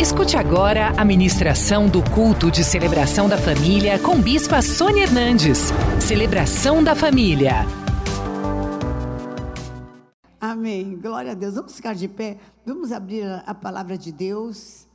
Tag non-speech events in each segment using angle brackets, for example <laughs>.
Escute agora a ministração do culto de celebração da família com Bispa Sônia Hernandes. Celebração da família. Amém. Glória a Deus. Vamos ficar de pé. Vamos abrir a palavra de Deus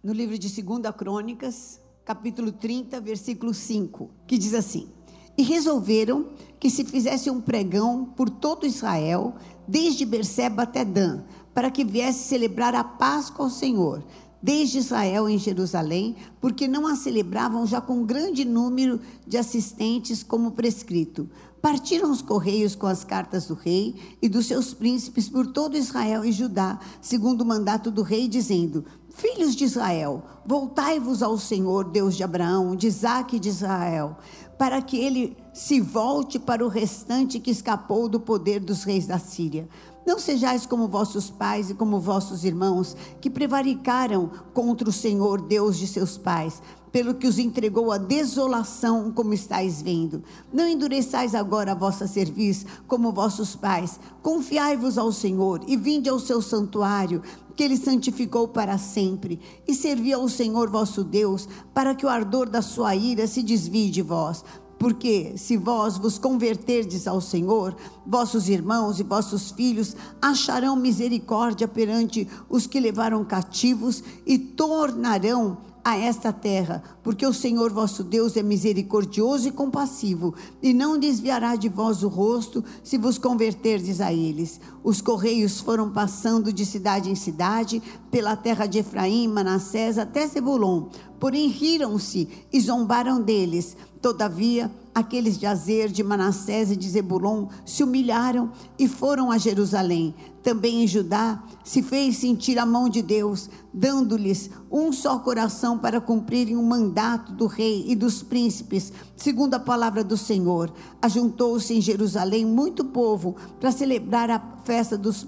no livro de 2 Crônicas, capítulo 30, versículo 5, que diz assim: E resolveram que se fizesse um pregão por todo Israel, desde Berseba até Dan, para que viesse celebrar a Páscoa ao Senhor desde Israel em Jerusalém, porque não a celebravam já com grande número de assistentes, como prescrito. Partiram os correios com as cartas do rei e dos seus príncipes por todo Israel e Judá, segundo o mandato do rei, dizendo: Filhos de Israel, voltai-vos ao Senhor, Deus de Abraão, de Isaque e de Israel, para que ele se volte para o restante que escapou do poder dos reis da Síria não sejais como vossos pais e como vossos irmãos, que prevaricaram contra o Senhor, Deus de seus pais, pelo que os entregou à desolação, como estáis vendo. Não endureçais agora a vossa cerviz, como vossos pais. Confiai-vos ao Senhor e vinde ao seu santuário, que ele santificou para sempre, e servi ao Senhor vosso Deus, para que o ardor da sua ira se desvie de vós porque se vós vos converterdes ao Senhor, vossos irmãos e vossos filhos acharão misericórdia perante os que levaram cativos e tornarão a esta terra, porque o Senhor vosso Deus é misericordioso e compassivo, e não desviará de vós o rosto se vos converterdes a eles. Os correios foram passando de cidade em cidade, pela terra de Efraim, Manassés até Zebulon, porém riram-se e zombaram deles Todavia, aqueles de Azer, de Manassés e de Zebulon se humilharam e foram a Jerusalém. Também em Judá se fez sentir a mão de Deus, dando-lhes um só coração para cumprirem o mandato do rei e dos príncipes, segundo a palavra do Senhor. Ajuntou-se em Jerusalém muito povo para celebrar a festa dos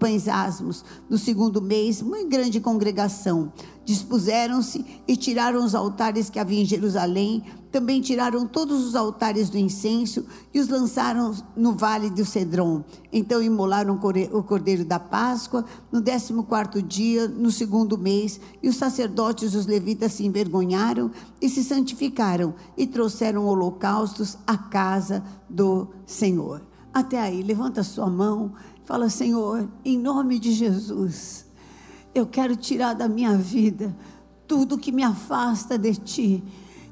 pães asmos, no segundo mês, muito grande congregação. Dispuseram-se e tiraram os altares que havia em Jerusalém, também tiraram todos os altares do incenso e os lançaram no vale do Cedron. Então imolaram o cordeiro da Páscoa no décimo quarto dia, no segundo mês, e os sacerdotes e os levitas se envergonharam e se santificaram e trouxeram holocaustos à casa do Senhor. Até aí, levanta sua mão, fala: Senhor, em nome de Jesus, eu quero tirar da minha vida tudo que me afasta de ti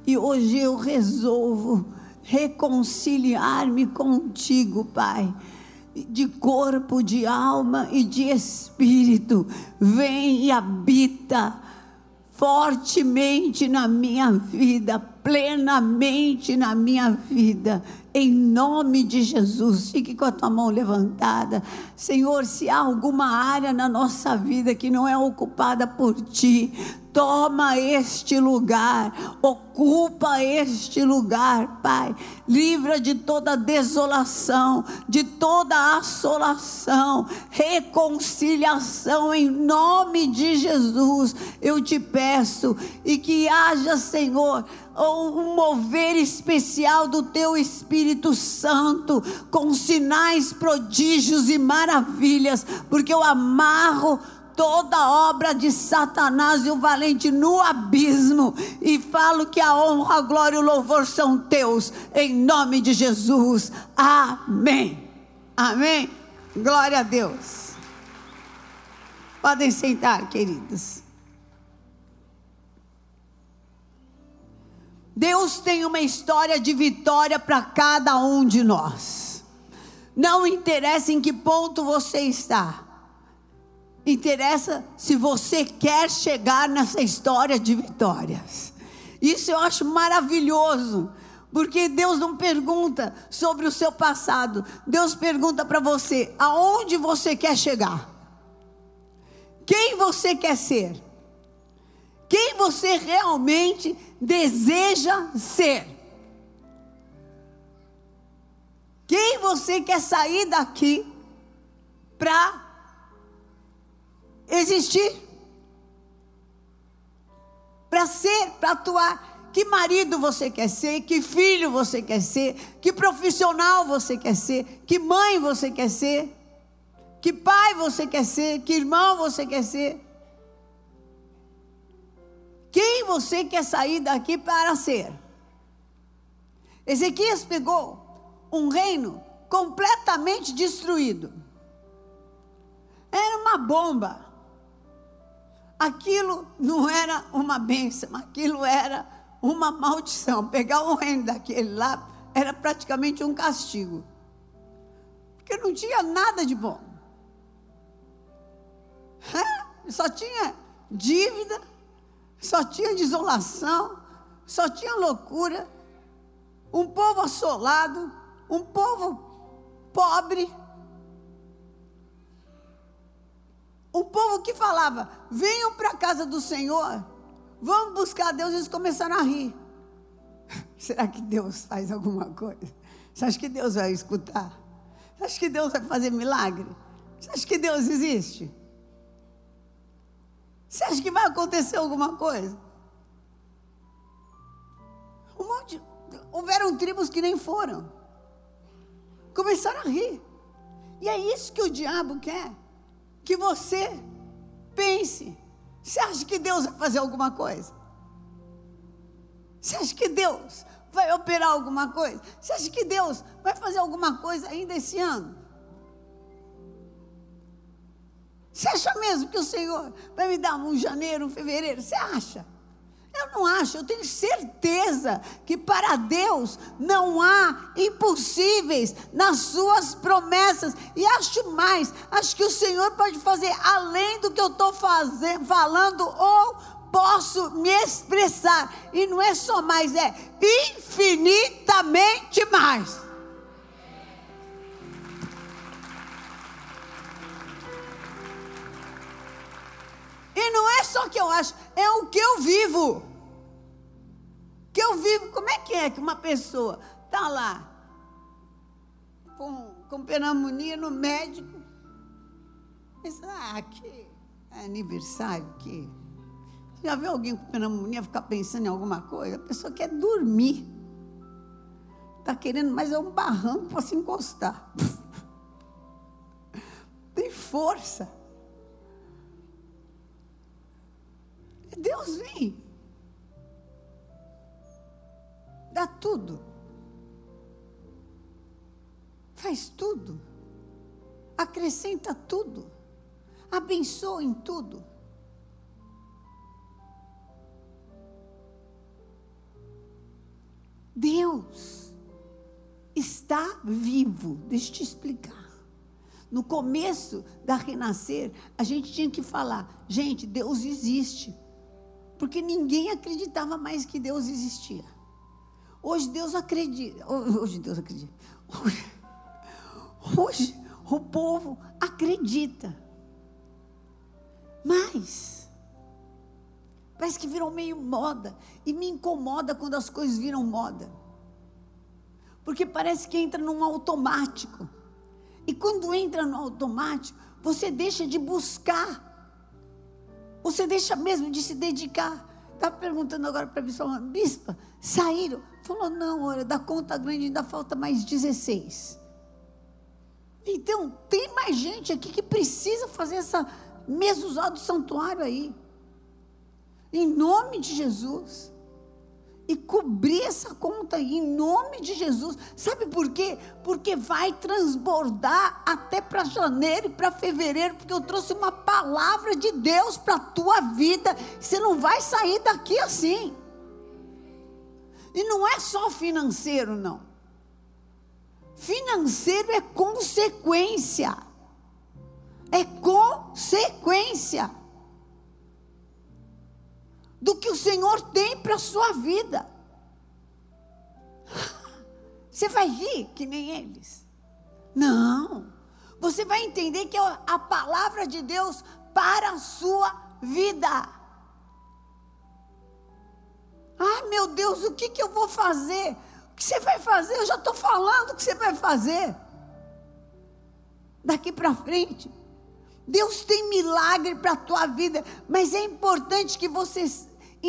e hoje eu resolvo reconciliar-me contigo, Pai, de corpo, de alma e de espírito. Vem e habita fortemente na minha vida, plenamente na minha vida, em nome de Jesus. Fique com a tua mão levantada. Senhor, se há alguma área na nossa vida que não é ocupada por ti, toma este lugar, ocupa este lugar, Pai. Livra de toda desolação, de toda assolação, reconciliação em nome de Jesus. Eu te peço e que haja, Senhor, um mover especial do teu Espírito Santo, com sinais, prodígios e maravilhas, porque eu amarro toda obra de Satanás e o valente no abismo e falo que a honra, a glória e o louvor são teus, em nome de Jesus. Amém. Amém. Glória a Deus. Podem sentar, queridos. Deus tem uma história de vitória para cada um de nós. Não interessa em que ponto você está. Interessa se você quer chegar nessa história de vitórias. Isso eu acho maravilhoso, porque Deus não pergunta sobre o seu passado, Deus pergunta para você: aonde você quer chegar? Quem você quer ser? Quem você realmente deseja ser? Quem você quer sair daqui para existir, para ser, para atuar. Que marido você quer ser? Que filho você quer ser? Que profissional você quer ser? Que mãe você quer ser? Que pai você quer ser? Que irmão você quer ser? quem você quer sair daqui para ser? Ezequias pegou um reino completamente destruído. Era uma bomba. Aquilo não era uma bênção, aquilo era uma maldição. Pegar um reino daquele lá era praticamente um castigo. Porque não tinha nada de bom. Só tinha dívida, só tinha desolação, só tinha loucura, um povo assolado, um povo pobre. Um povo que falava: venham para a casa do Senhor, vamos buscar Deus. Eles começaram a rir. <laughs> Será que Deus faz alguma coisa? Você acha que Deus vai escutar? Você acha que Deus vai fazer milagre? Você acha que Deus existe? Você acha que vai acontecer alguma coisa? Um monte. Houveram tribos que nem foram. Começaram a rir. E é isso que o diabo quer. Que você pense. Você acha que Deus vai fazer alguma coisa? Você acha que Deus vai operar alguma coisa? Você acha que Deus vai fazer alguma coisa ainda esse ano? Você acha mesmo que o Senhor vai me dar um janeiro, um fevereiro? Você acha? Eu não acho, eu tenho certeza que para Deus não há impossíveis nas suas promessas. E acho mais, acho que o Senhor pode fazer além do que eu estou falando, ou posso me expressar. E não é só mais, é infinitamente mais. E não é só que eu acho, é o que eu vivo. Que eu vivo. Como é que é que uma pessoa está lá com, com pneumonia no médico? Pensa, ah, que aniversário, que. Já viu alguém com pneumonia ficar pensando em alguma coisa? A pessoa quer dormir. Está querendo, mas é um barranco para se encostar. <laughs> Tem força. Deus vem. Dá tudo. Faz tudo. Acrescenta tudo. Abençoa em tudo. Deus está vivo. Deixa eu te explicar. No começo da renascer, a gente tinha que falar: gente, Deus existe. Porque ninguém acreditava mais que Deus existia. Hoje Deus acredita. Hoje Deus acredita. Hoje, o povo acredita. Mas parece que virou meio moda. E me incomoda quando as coisas viram moda. Porque parece que entra num automático. E quando entra no automático, você deixa de buscar você deixa mesmo de se dedicar. Estava perguntando agora para a bispa, bispa, saíram? Falou, não, olha, da conta grande ainda falta mais 16. Então, tem mais gente aqui que precisa fazer essa usada do santuário aí. Em nome de Jesus e cobrir essa conta em nome de Jesus. Sabe por quê? Porque vai transbordar até para janeiro e para fevereiro, porque eu trouxe uma palavra de Deus para a tua vida. Você não vai sair daqui assim. E não é só financeiro, não. Financeiro é consequência. É consequência do que o Senhor tem para a sua vida. <laughs> Você vai rir que nem eles? Não. Você vai entender que é a palavra de Deus para a sua vida. Ah, meu Deus, o que, que eu vou fazer? O que você vai fazer? Eu já estou falando o que você vai fazer. Daqui para frente. Deus tem milagre para a tua vida, mas é importante que você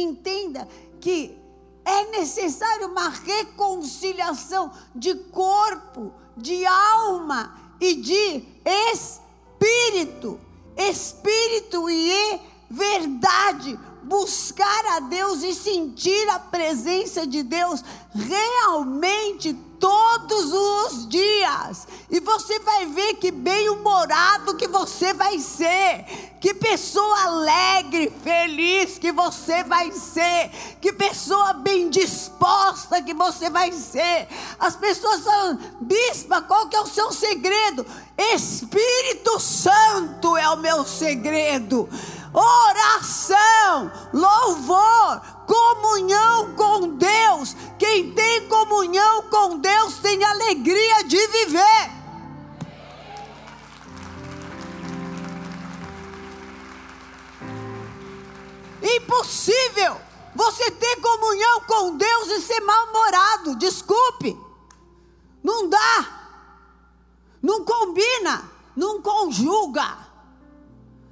entenda que é necessário uma reconciliação de corpo, de alma e de espírito. Espírito e verdade. Buscar a Deus e sentir a presença de Deus realmente todos os dias. E você vai ver que bem-humorado que você vai ser, que pessoa alegre, feliz que você vai ser, que pessoa bem disposta que você vai ser. As pessoas falam, bispa, qual que é o seu segredo? Espírito Santo é o meu segredo oração, louvor, comunhão com Deus. Quem tem comunhão com Deus tem alegria de viver. Impossível você ter comunhão com Deus e ser mal-humorado. Desculpe. Não dá. Não combina. Não conjuga.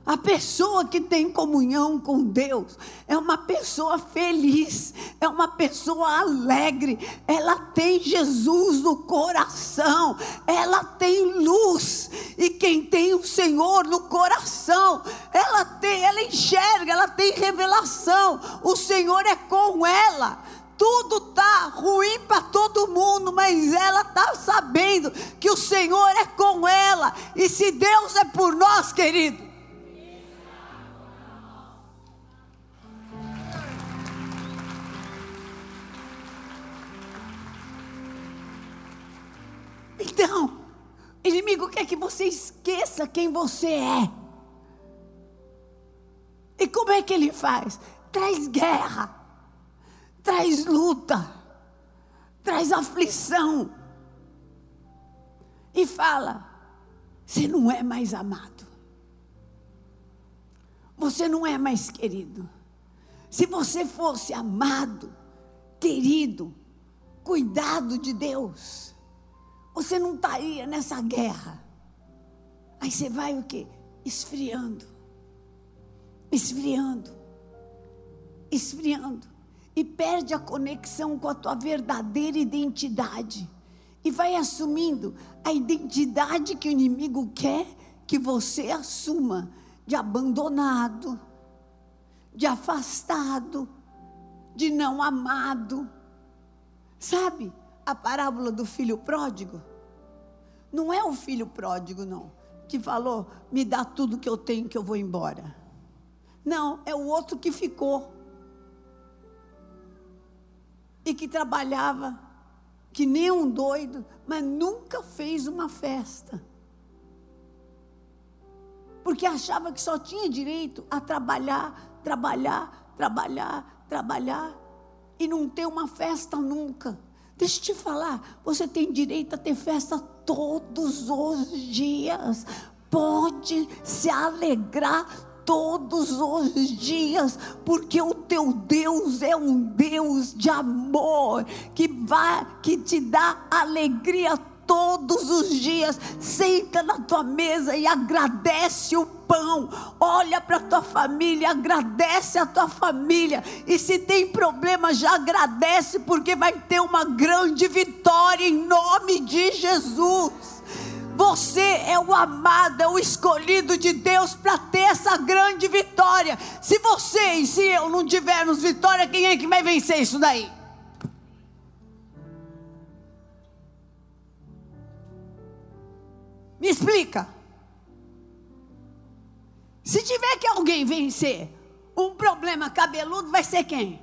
A pessoa que tem comunhão com Deus é uma pessoa feliz, é uma pessoa alegre, ela tem Jesus no coração, ela tem luz, e quem tem o Senhor no coração, ela tem, ela enxerga, ela tem revelação, o Senhor é com ela. Tudo tá ruim para todo mundo, mas ela tá sabendo que o Senhor é com ela, e se Deus é por nós, querido, Então, o inimigo quer que você esqueça quem você é. E como é que ele faz? Traz guerra, traz luta, traz aflição. E fala: você não é mais amado, você não é mais querido. Se você fosse amado, querido, cuidado de Deus, você não estaria nessa guerra. Aí você vai o quê? Esfriando. Esfriando. Esfriando. E perde a conexão com a tua verdadeira identidade. E vai assumindo a identidade que o inimigo quer que você assuma de abandonado, de afastado, de não amado. Sabe? A parábola do filho pródigo? Não é o filho pródigo, não, que falou: me dá tudo que eu tenho que eu vou embora. Não, é o outro que ficou. E que trabalhava, que nem um doido, mas nunca fez uma festa. Porque achava que só tinha direito a trabalhar, trabalhar, trabalhar, trabalhar, e não ter uma festa nunca. Deixa eu te falar, você tem direito a ter festa todos os dias. Pode se alegrar todos os dias, porque o teu Deus é um Deus de amor que vai que te dá alegria todos os dias. Senta na tua mesa e agradece o pão. Olha para a tua família, agradece a tua família. E se tem problema, já agradece, porque vai ter uma grande vitória em nome de Jesus. Você é o amado, é o escolhido de Deus para ter essa grande vitória. Se você e se eu não tivermos vitória, quem é que vai vencer isso daí? Me explica. Se tiver que alguém vencer um problema cabeludo, vai ser quem?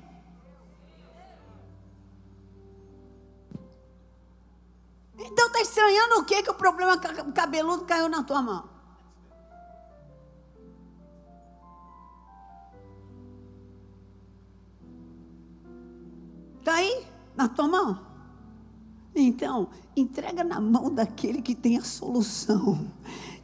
Então está estranhando o que que o problema cabeludo caiu na tua mão? Está aí na tua mão? Então, entrega na mão daquele que tem a solução.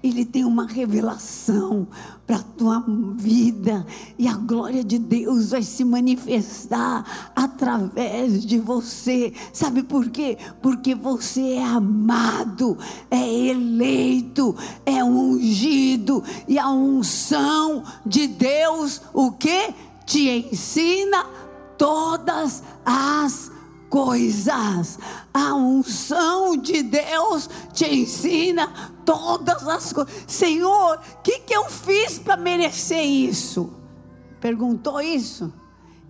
Ele tem uma revelação para a tua vida e a glória de Deus vai se manifestar através de você. Sabe por quê? Porque você é amado, é eleito, é ungido e a unção de Deus o que te ensina todas as coisas. A unção de Deus te ensina todas as coisas. Senhor, o que, que eu fiz para merecer isso? Perguntou isso?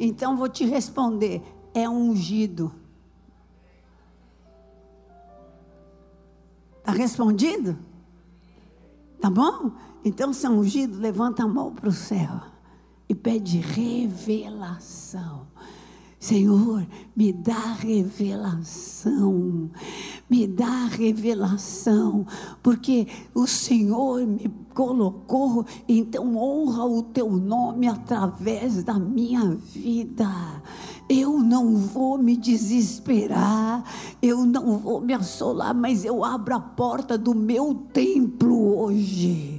Então vou te responder: é ungido. Está respondido? Tá bom? Então, se é ungido, levanta a mão para o céu e pede revelação. Senhor, me dá revelação, me dá revelação, porque o Senhor me colocou, então honra o teu nome através da minha vida. Eu não vou me desesperar, eu não vou me assolar, mas eu abro a porta do meu templo hoje.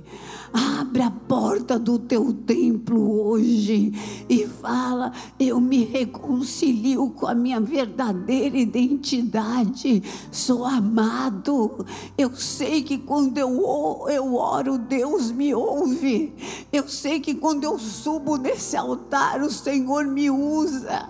Abre a porta do teu templo hoje e fala: Eu me reconcilio com a minha verdadeira identidade. Sou amado. Eu sei que quando eu, eu oro, Deus me ouve. Eu sei que quando eu subo nesse altar, o Senhor me usa.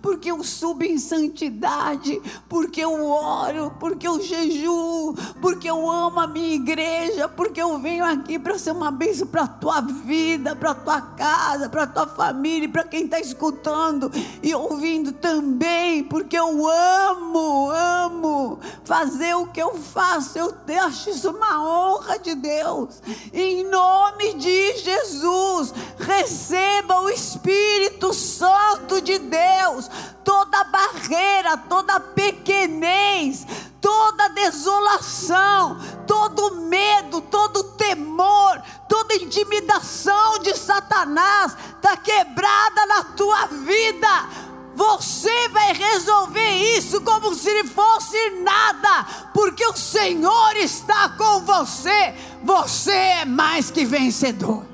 Porque eu subo em santidade, porque eu oro, porque eu jejuo, porque eu amo a minha igreja, porque eu venho aqui para ser uma bênção para a tua vida, para a tua casa, para a tua família, para quem está escutando e ouvindo também, porque eu amo, amo fazer o que eu faço. Eu acho isso uma honra de Deus. Em nome de Jesus, receba o Espírito Santo de Deus, toda barreira, toda pequenez, toda desolação, todo medo, todo temor, toda intimidação de Satanás está quebrada na tua vida. Você vai resolver isso como se fosse nada, porque o Senhor está com você. Você é mais que vencedor.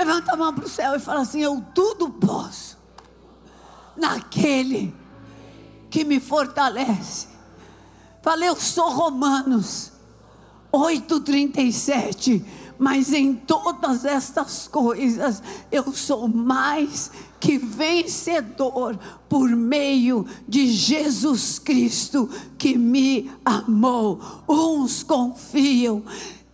Levanta a mão para o céu e fala assim: Eu tudo posso naquele que me fortalece. Falei, eu sou Romanos 8,37. Mas em todas estas coisas eu sou mais que vencedor por meio de Jesus Cristo que me amou. Uns confiam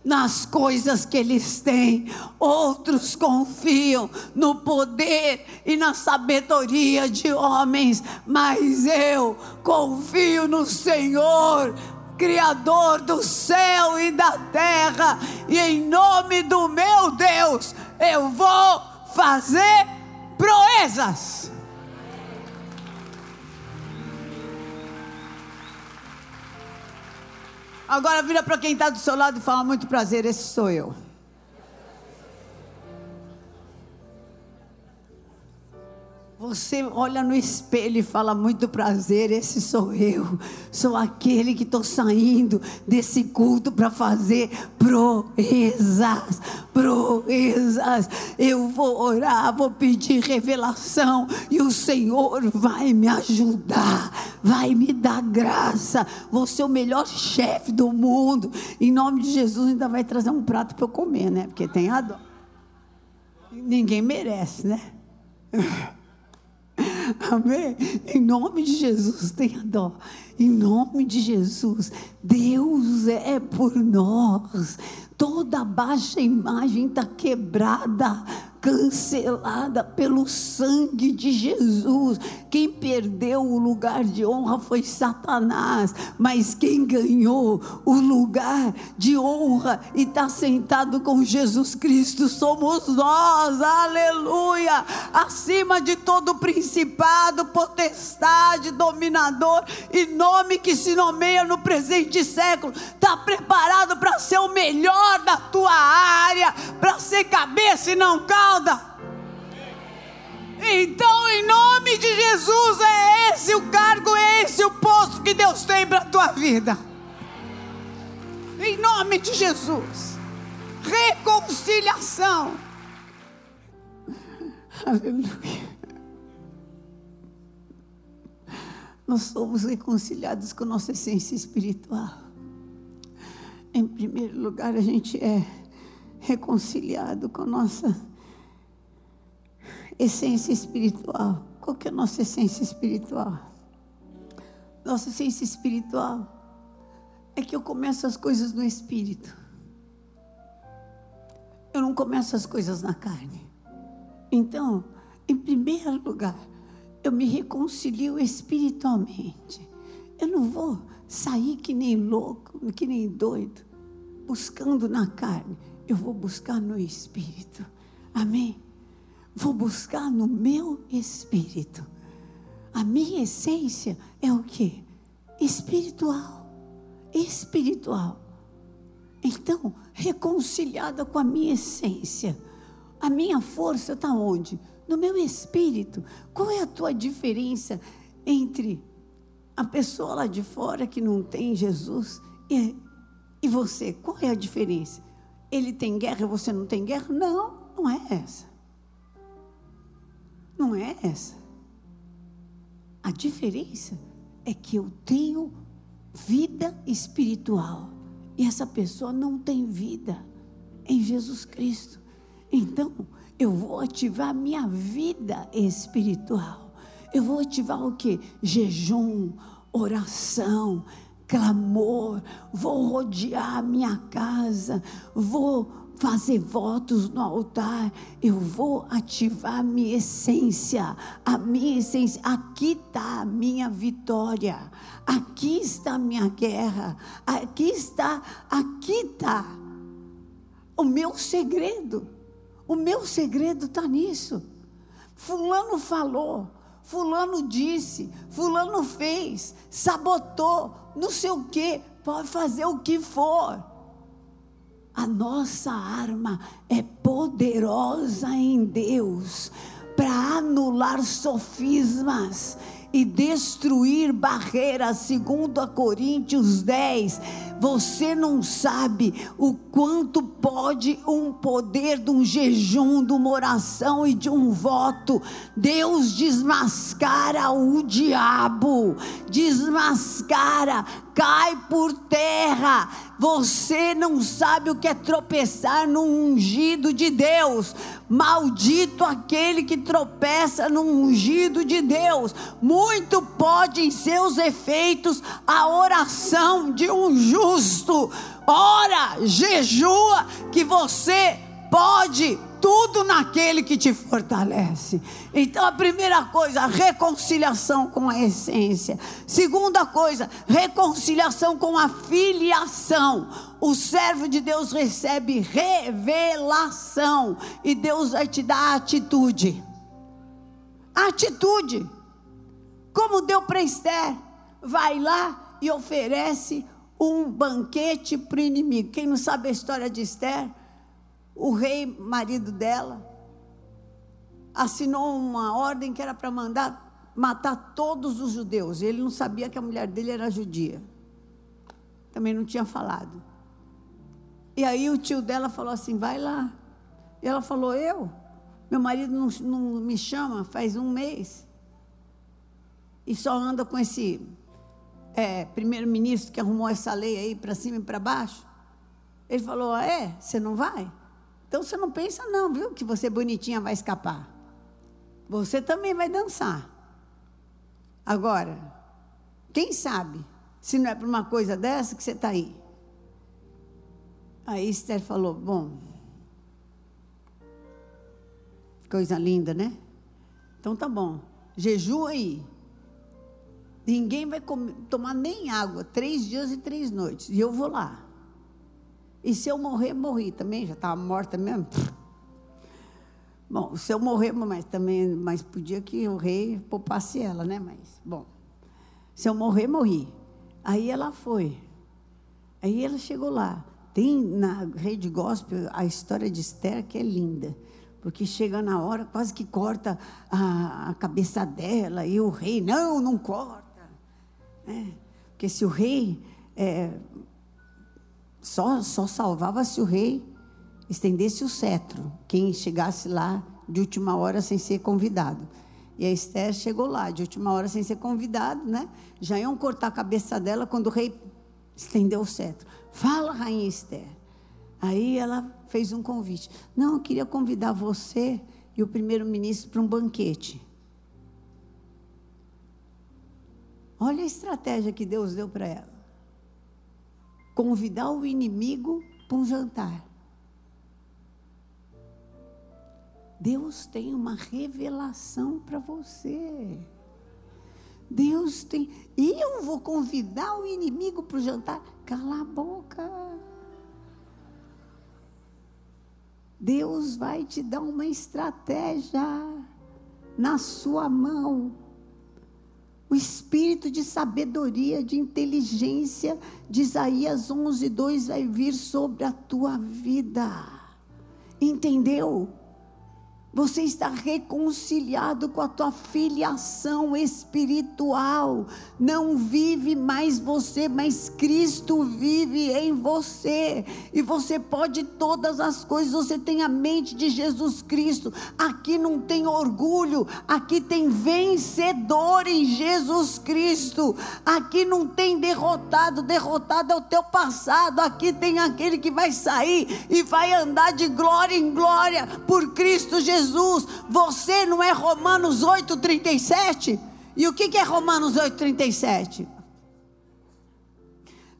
nas coisas que eles têm, outros confiam no poder e na sabedoria de homens, mas eu confio no Senhor. Criador do céu e da terra, e em nome do meu Deus, eu vou fazer proezas. Agora vira para quem está do seu lado e fala: muito prazer, esse sou eu. Você olha no espelho e fala: Muito prazer, esse sou eu. Sou aquele que estou saindo desse culto para fazer proezas. Proezas. Eu vou orar, vou pedir revelação e o Senhor vai me ajudar, vai me dar graça. Vou ser o melhor chefe do mundo. Em nome de Jesus, ainda vai trazer um prato para eu comer, né? Porque tem a dó. Ninguém merece, né? <laughs> <laughs> Amém? Em nome de Jesus, tenha dó. Em nome de Jesus, Deus é por nós. Toda baixa imagem está quebrada cancelada pelo sangue de Jesus. Quem perdeu o lugar de honra foi Satanás, mas quem ganhou o lugar de honra e está sentado com Jesus Cristo somos nós, aleluia! Acima de todo principado, potestade, dominador e nome que se nomeia no presente século, está preparado para ser o melhor da tua área, para ser cabeça e não causa então, em nome de Jesus, é esse o cargo, é esse o posto que Deus tem para a tua vida. Em nome de Jesus. Reconciliação. Aleluia. Nós somos reconciliados com nossa essência espiritual. Em primeiro lugar, a gente é reconciliado com nossa essência espiritual. Qual que é a nossa essência espiritual? Nossa essência espiritual é que eu começo as coisas no espírito. Eu não começo as coisas na carne. Então, em primeiro lugar, eu me reconcilio espiritualmente. Eu não vou sair que nem louco, que nem doido, buscando na carne. Eu vou buscar no espírito. Amém? Vou buscar no meu espírito. A minha essência é o que? Espiritual. Espiritual. Então, reconciliada com a minha essência. A minha força está onde? No meu espírito. Qual é a tua diferença entre a pessoa lá de fora que não tem Jesus e, e você? Qual é a diferença? Ele tem guerra e você não tem guerra? Não, não é essa. Não é essa. A diferença é que eu tenho vida espiritual e essa pessoa não tem vida em Jesus Cristo. Então, eu vou ativar minha vida espiritual. Eu vou ativar o que? Jejum, oração, clamor. Vou rodear a minha casa. Vou fazer votos no altar, eu vou ativar minha essência, a minha essência. Aqui está a minha vitória, aqui está a minha guerra, aqui está, aqui está o meu segredo. O meu segredo está nisso. Fulano falou, Fulano disse, Fulano fez, sabotou, não sei o que, pode fazer o que for a nossa arma é poderosa em Deus para anular sofismas e destruir barreiras, segundo a Coríntios 10. Você não sabe o quanto pode um poder de um jejum, de uma oração e de um voto. Deus desmascara o diabo, desmascara, cai por terra. Você não sabe o que é tropeçar no ungido de Deus. Maldito aquele que tropeça no ungido de Deus. Muito pode em seus efeitos a oração de um justo. Ora, jejua, que você pode tudo naquele que te fortalece. Então, a primeira coisa, reconciliação com a essência. Segunda coisa, reconciliação com a filiação. O servo de Deus recebe revelação e Deus vai te dar atitude. Atitude. Como deu para Esther, vai lá e oferece um banquete para o inimigo. Quem não sabe a história de Esther? o rei, marido dela, assinou uma ordem que era para mandar matar todos os judeus. Ele não sabia que a mulher dele era judia. Também não tinha falado. E aí o tio dela falou assim: vai lá. E ela falou: eu? Meu marido não, não me chama faz um mês. E só anda com esse é, primeiro-ministro que arrumou essa lei aí para cima e para baixo. Ele falou: ah, é? Você não vai? Então você não pensa, não, viu, que você bonitinha vai escapar. Você também vai dançar. Agora, quem sabe se não é por uma coisa dessa que você está aí? Aí Esther falou: Bom, coisa linda, né? Então tá bom, jejua aí. Ninguém vai comer, tomar nem água, três dias e três noites. E eu vou lá. E se eu morrer, morri também, já estava morta mesmo. <laughs> Bom, se eu morrer, mas também, mas podia que o rei poupasse ela, né? Mas, bom, se eu morrer, morri. Aí ela foi. Aí ela chegou lá. Tem na rede gospel a história de Esther que é linda. Porque chega na hora, quase que corta a, a cabeça dela, e o rei, não, não corta. É, porque se o rei é, só, só salvava se o rei estendesse o cetro, quem chegasse lá de última hora sem ser convidado. E a Esther chegou lá de última hora sem ser convidado, né? Já iam cortar a cabeça dela quando o rei estendeu o cetro. Fala, rainha Esther. Aí ela fez um convite. Não, eu queria convidar você e o primeiro-ministro para um banquete. Olha a estratégia que Deus deu para ela. convidar o inimigo para um jantar. Deus tem uma revelação para você. Deus tem. E eu vou convidar o inimigo para o jantar. Cala a boca. Deus vai te dar uma estratégia na sua mão. O espírito de sabedoria, de inteligência de Isaías 11, 2 vai vir sobre a tua vida. Entendeu? Você está reconciliado com a tua filiação espiritual. Não vive mais você, mas Cristo vive em você. E você pode todas as coisas. Você tem a mente de Jesus Cristo. Aqui não tem orgulho, aqui tem vencedor em Jesus Cristo. Aqui não tem derrotado, derrotado é o teu passado. Aqui tem aquele que vai sair e vai andar de glória em glória por Cristo Jesus. Jesus, você não é Romanos 8,37? E o que, que é Romanos 8,37?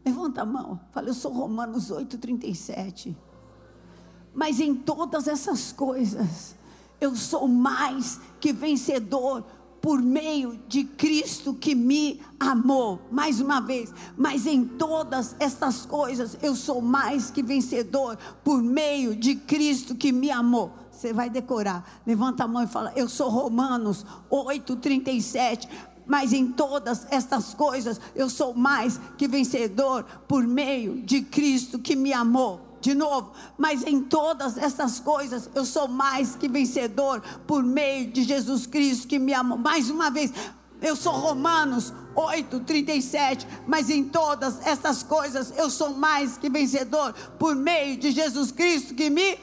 Levanta a mão, fala, eu sou Romanos 8,37. Mas em todas essas coisas, eu sou mais que vencedor por meio de Cristo que me amou. Mais uma vez, mas em todas estas coisas eu sou mais que vencedor por meio de Cristo que me amou. Você vai decorar. Levanta a mão e fala: Eu sou Romanos 8:37 mas em todas estas coisas eu sou mais que vencedor por meio de Cristo que me amou. De novo, mas em todas essas coisas eu sou mais que vencedor por meio de Jesus Cristo que me amou. Mais uma vez, eu sou Romanos 8, 37, mas em todas essas coisas eu sou mais que vencedor por meio de Jesus Cristo que me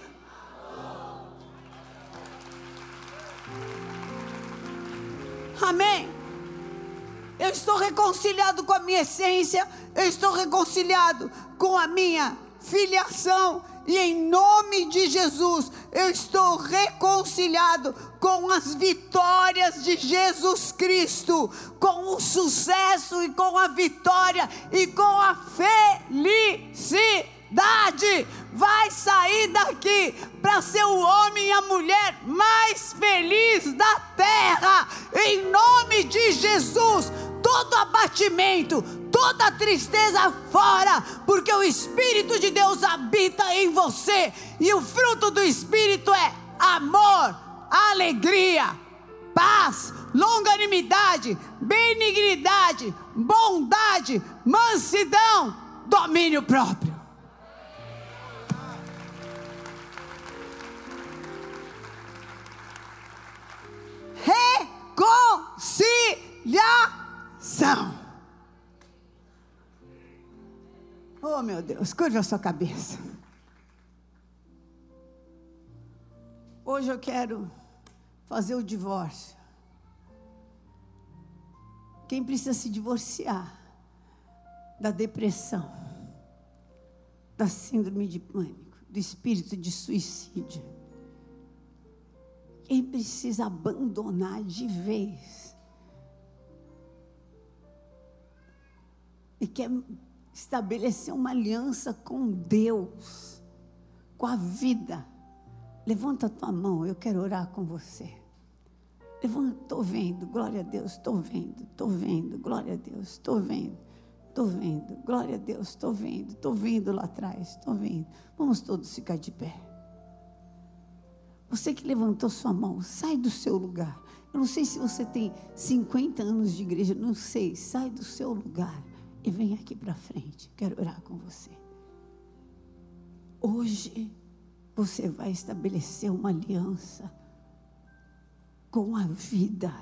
Amém. Eu estou reconciliado com a minha essência, eu estou reconciliado com a minha filiação, e em nome de Jesus, eu estou reconciliado com as vitórias de Jesus Cristo, com o sucesso e com a vitória e com a felicidade vai sair daqui para ser o homem e a mulher mais feliz da terra, em nome de Jesus. Todo abatimento, toda tristeza fora, porque o Espírito de Deus habita em você, e o fruto do Espírito é amor, alegria, paz, longanimidade, benignidade, bondade, mansidão, domínio próprio. Reconciliação. Oh, meu Deus, curva a sua cabeça. Hoje eu quero fazer o divórcio. Quem precisa se divorciar da depressão, da síndrome de pânico, do espírito de suicídio quem precisa abandonar de vez e quer estabelecer uma aliança com Deus, com a vida, levanta a tua mão, eu quero orar com você. Estou vendo, glória a Deus, estou vendo, estou vendo, glória a Deus, estou vendo, estou vendo, glória a Deus, estou vendo, estou vendo lá atrás, estou vendo. Vamos todos ficar de pé. Você que levantou sua mão, sai do seu lugar. Eu não sei se você tem 50 anos de igreja, não sei. Sai do seu lugar e vem aqui para frente. Quero orar com você. Hoje você vai estabelecer uma aliança com a vida.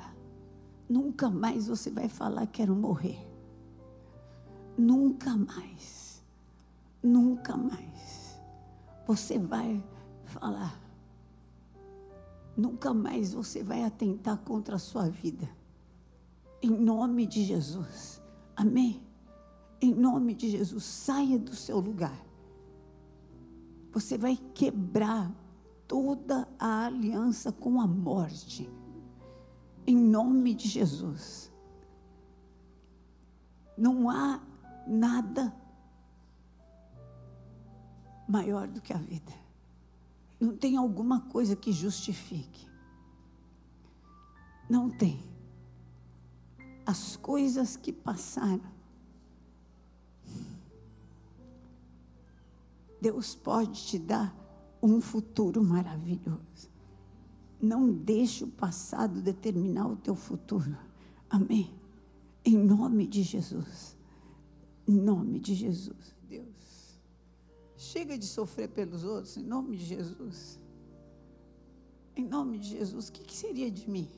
Nunca mais você vai falar quero morrer. Nunca mais. Nunca mais. Você vai falar Nunca mais você vai atentar contra a sua vida. Em nome de Jesus. Amém? Em nome de Jesus, saia do seu lugar. Você vai quebrar toda a aliança com a morte. Em nome de Jesus. Não há nada maior do que a vida. Não tem alguma coisa que justifique. Não tem. As coisas que passaram. Deus pode te dar um futuro maravilhoso. Não deixe o passado determinar o teu futuro. Amém. Em nome de Jesus. Em nome de Jesus. Chega de sofrer pelos outros, em nome de Jesus. Em nome de Jesus, o que, que seria de mim?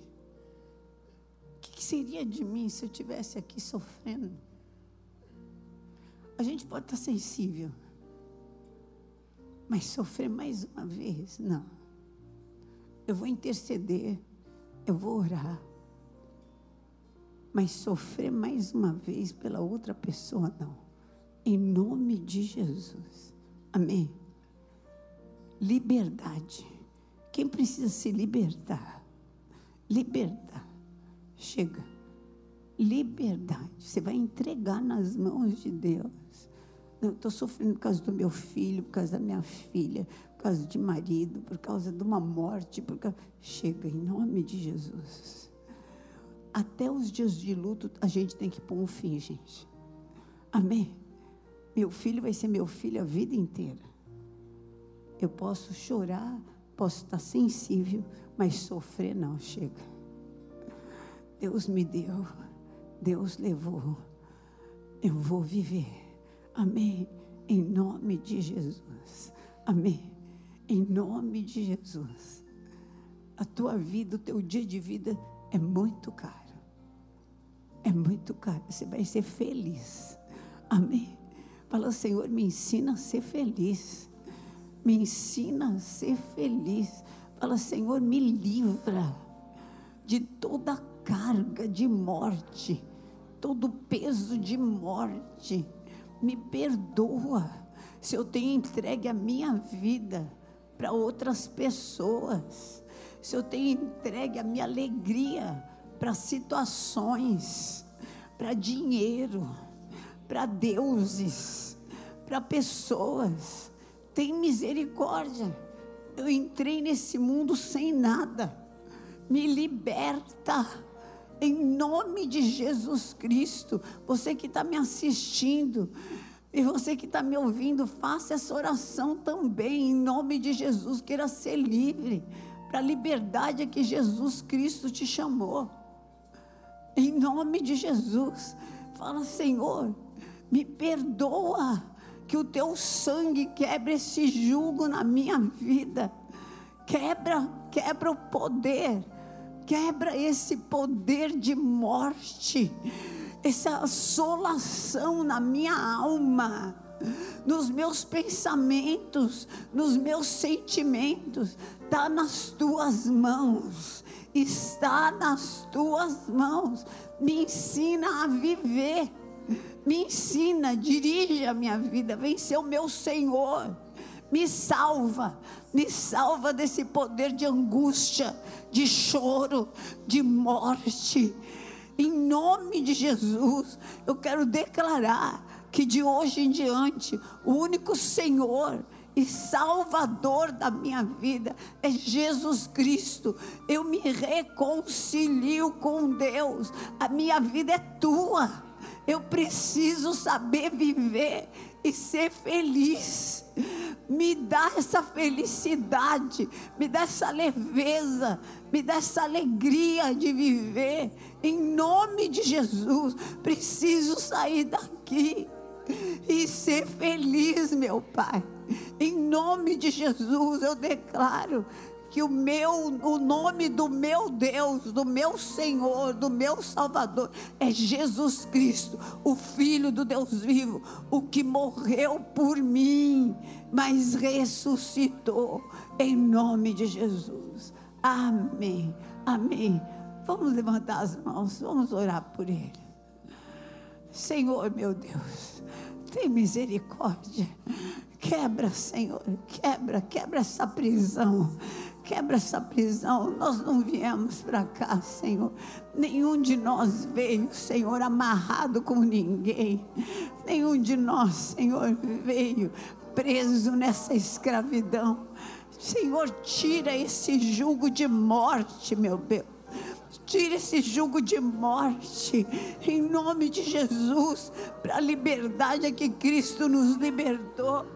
O que, que seria de mim se eu estivesse aqui sofrendo? A gente pode estar sensível, mas sofrer mais uma vez, não. Eu vou interceder, eu vou orar. Mas sofrer mais uma vez pela outra pessoa, não. Em nome de Jesus. Amém. Liberdade. Quem precisa se libertar? Libertar. Chega. Liberdade. Você vai entregar nas mãos de Deus. Não, estou sofrendo por causa do meu filho, por causa da minha filha, por causa de marido, por causa de uma morte. Por causa... Chega em nome de Jesus. Até os dias de luto a gente tem que pôr um fim, gente. Amém? Meu filho vai ser meu filho a vida inteira. Eu posso chorar, posso estar sensível, mas sofrer não chega. Deus me deu, Deus levou. Eu vou viver. Amém. Em nome de Jesus. Amém. Em nome de Jesus. A tua vida, o teu dia de vida é muito caro. É muito caro. Você vai ser feliz. Amém. Fala, Senhor, me ensina a ser feliz. Me ensina a ser feliz. Fala, Senhor, me livra de toda carga de morte, todo peso de morte. Me perdoa se eu tenho entregue a minha vida para outras pessoas, se eu tenho entregue a minha alegria para situações, para dinheiro, para deuses, para pessoas. Tem misericórdia. Eu entrei nesse mundo sem nada. Me liberta. Em nome de Jesus Cristo. Você que está me assistindo. E você que está me ouvindo, faça essa oração também, em nome de Jesus. Queira ser livre, para a liberdade que Jesus Cristo te chamou. Em nome de Jesus. Fala, Senhor, me perdoa que o teu sangue quebre esse jugo na minha vida. Quebra, quebra o poder. Quebra esse poder de morte. Essa assolação na minha alma nos meus pensamentos, nos meus sentimentos, está nas tuas mãos está nas tuas mãos. Me ensina a viver. Me ensina, dirige a minha vida. Vem ser o meu Senhor. Me salva. Me salva desse poder de angústia, de choro, de morte. Em nome de Jesus, eu quero declarar que de hoje em diante, o único Senhor e Salvador da minha vida é Jesus Cristo. Eu me reconcilio com Deus. A minha vida é tua. Eu preciso saber viver e ser feliz. Me dá essa felicidade, me dá essa leveza, me dá essa alegria de viver. Em nome de Jesus, preciso sair daqui e ser feliz, meu Pai. Em nome de Jesus, eu declaro que o meu, o nome do meu Deus, do meu Senhor, do meu Salvador é Jesus Cristo, o Filho do Deus vivo, o que morreu por mim, mas ressuscitou em nome de Jesus. Amém. Amém. Vamos levantar as mãos, vamos orar por ele. Senhor, meu Deus, tem misericórdia. Quebra, Senhor, quebra, quebra essa prisão. Quebra essa prisão. Nós não viemos para cá, Senhor. Nenhum de nós veio, Senhor, amarrado com ninguém. Nenhum de nós, Senhor, veio preso nessa escravidão. Senhor, tira esse jugo de morte, meu Deus. Tira esse jugo de morte, em nome de Jesus, para a liberdade que Cristo nos libertou.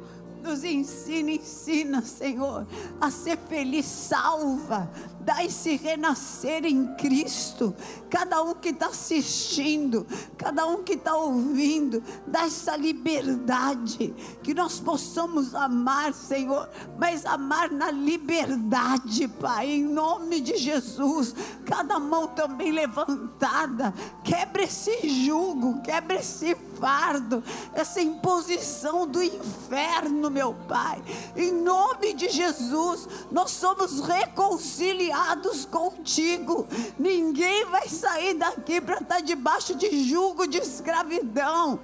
Nos ensina, ensina, Senhor, a ser feliz, salva, dá esse renascer em Cristo. Cada um que está assistindo, cada um que está ouvindo, dá essa liberdade, que nós possamos amar, Senhor, mas amar na liberdade, Pai, em nome de Jesus. Cada mão também levantada, quebra esse jugo, quebra esse fardo, essa imposição do inferno, meu Pai. Em nome de Jesus, nós somos reconciliados contigo. Ninguém vai sair daqui para estar tá debaixo de jugo de escravidão.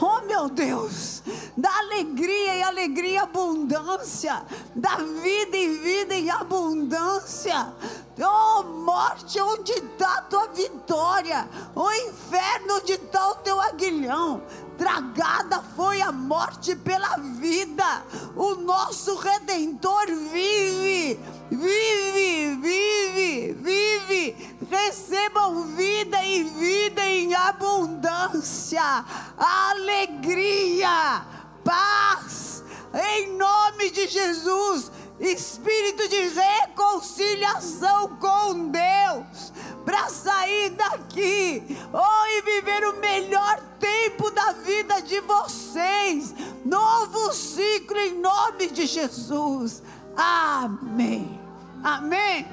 Oh, meu Deus, dá alegria e alegria e abundância, dá vida e vida em abundância. Oh, morte, onde está a tua vitória? Oh, inferno, onde está o teu aguilhão? Tragada foi a morte pela vida. O nosso redentor vive, vive, vive, vive. Recebam vida e vida em abundância, alegria, paz, em nome de Jesus espírito de reconciliação com Deus, para sair daqui, oh, e viver o melhor tempo da vida de vocês, novo ciclo em nome de Jesus. Amém. Amém.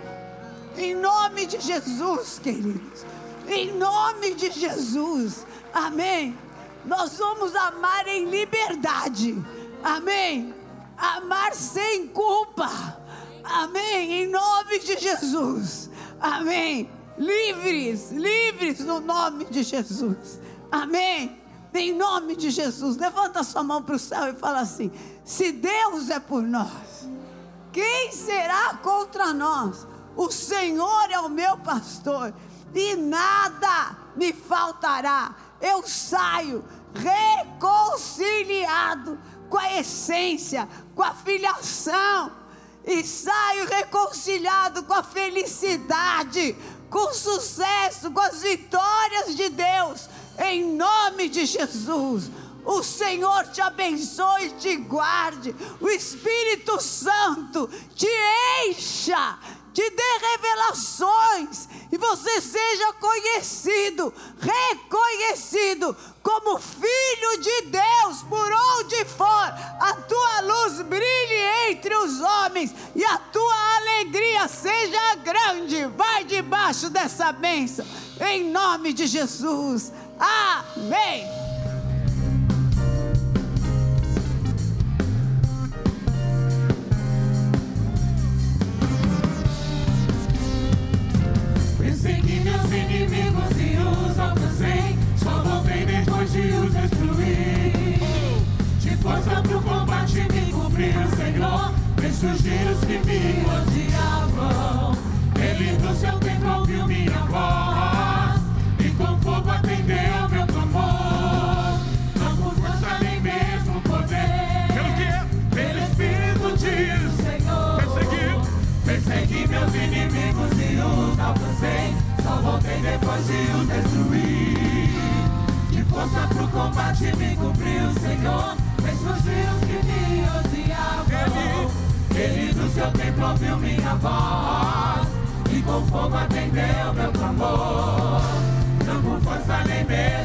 Em nome de Jesus, queridos. Em nome de Jesus. Amém. Nós vamos amar em liberdade. Amém amar sem culpa. Amém. Em nome de Jesus. Amém. Livres, livres no nome de Jesus. Amém. Em nome de Jesus. Levanta sua mão para o céu e fala assim: Se Deus é por nós, quem será contra nós? O Senhor é o meu pastor e nada me faltará. Eu saio reconciliado com a essência, com a filiação, e saio reconciliado com a felicidade, com o sucesso, com as vitórias de Deus, em nome de Jesus. O Senhor te abençoe e te guarde. O Espírito Santo te encha te dê revelações e você seja conhecido, reconhecido como filho de Deus por onde for. A tua luz brilhe entre os homens e a tua alegria seja grande. Vai debaixo dessa bênção, em nome de Jesus. Amém. Cobriu o Senhor. Fez surgir os que me odiavam. Ele do seu templo ouviu minha voz. E com fogo atendeu meu clamor. Não por força nem mesmo poder. Pelo que? Pelo Espírito diz. Senhor. Persegui. Persegui meus inimigos e os alcancei. Só voltei depois de os destruir. De força pro combate me o Senhor. Fez fugir os. Ele, do seu templo ouviu minha voz. E com fogo atendeu meu clamor. Não com força nem mesmo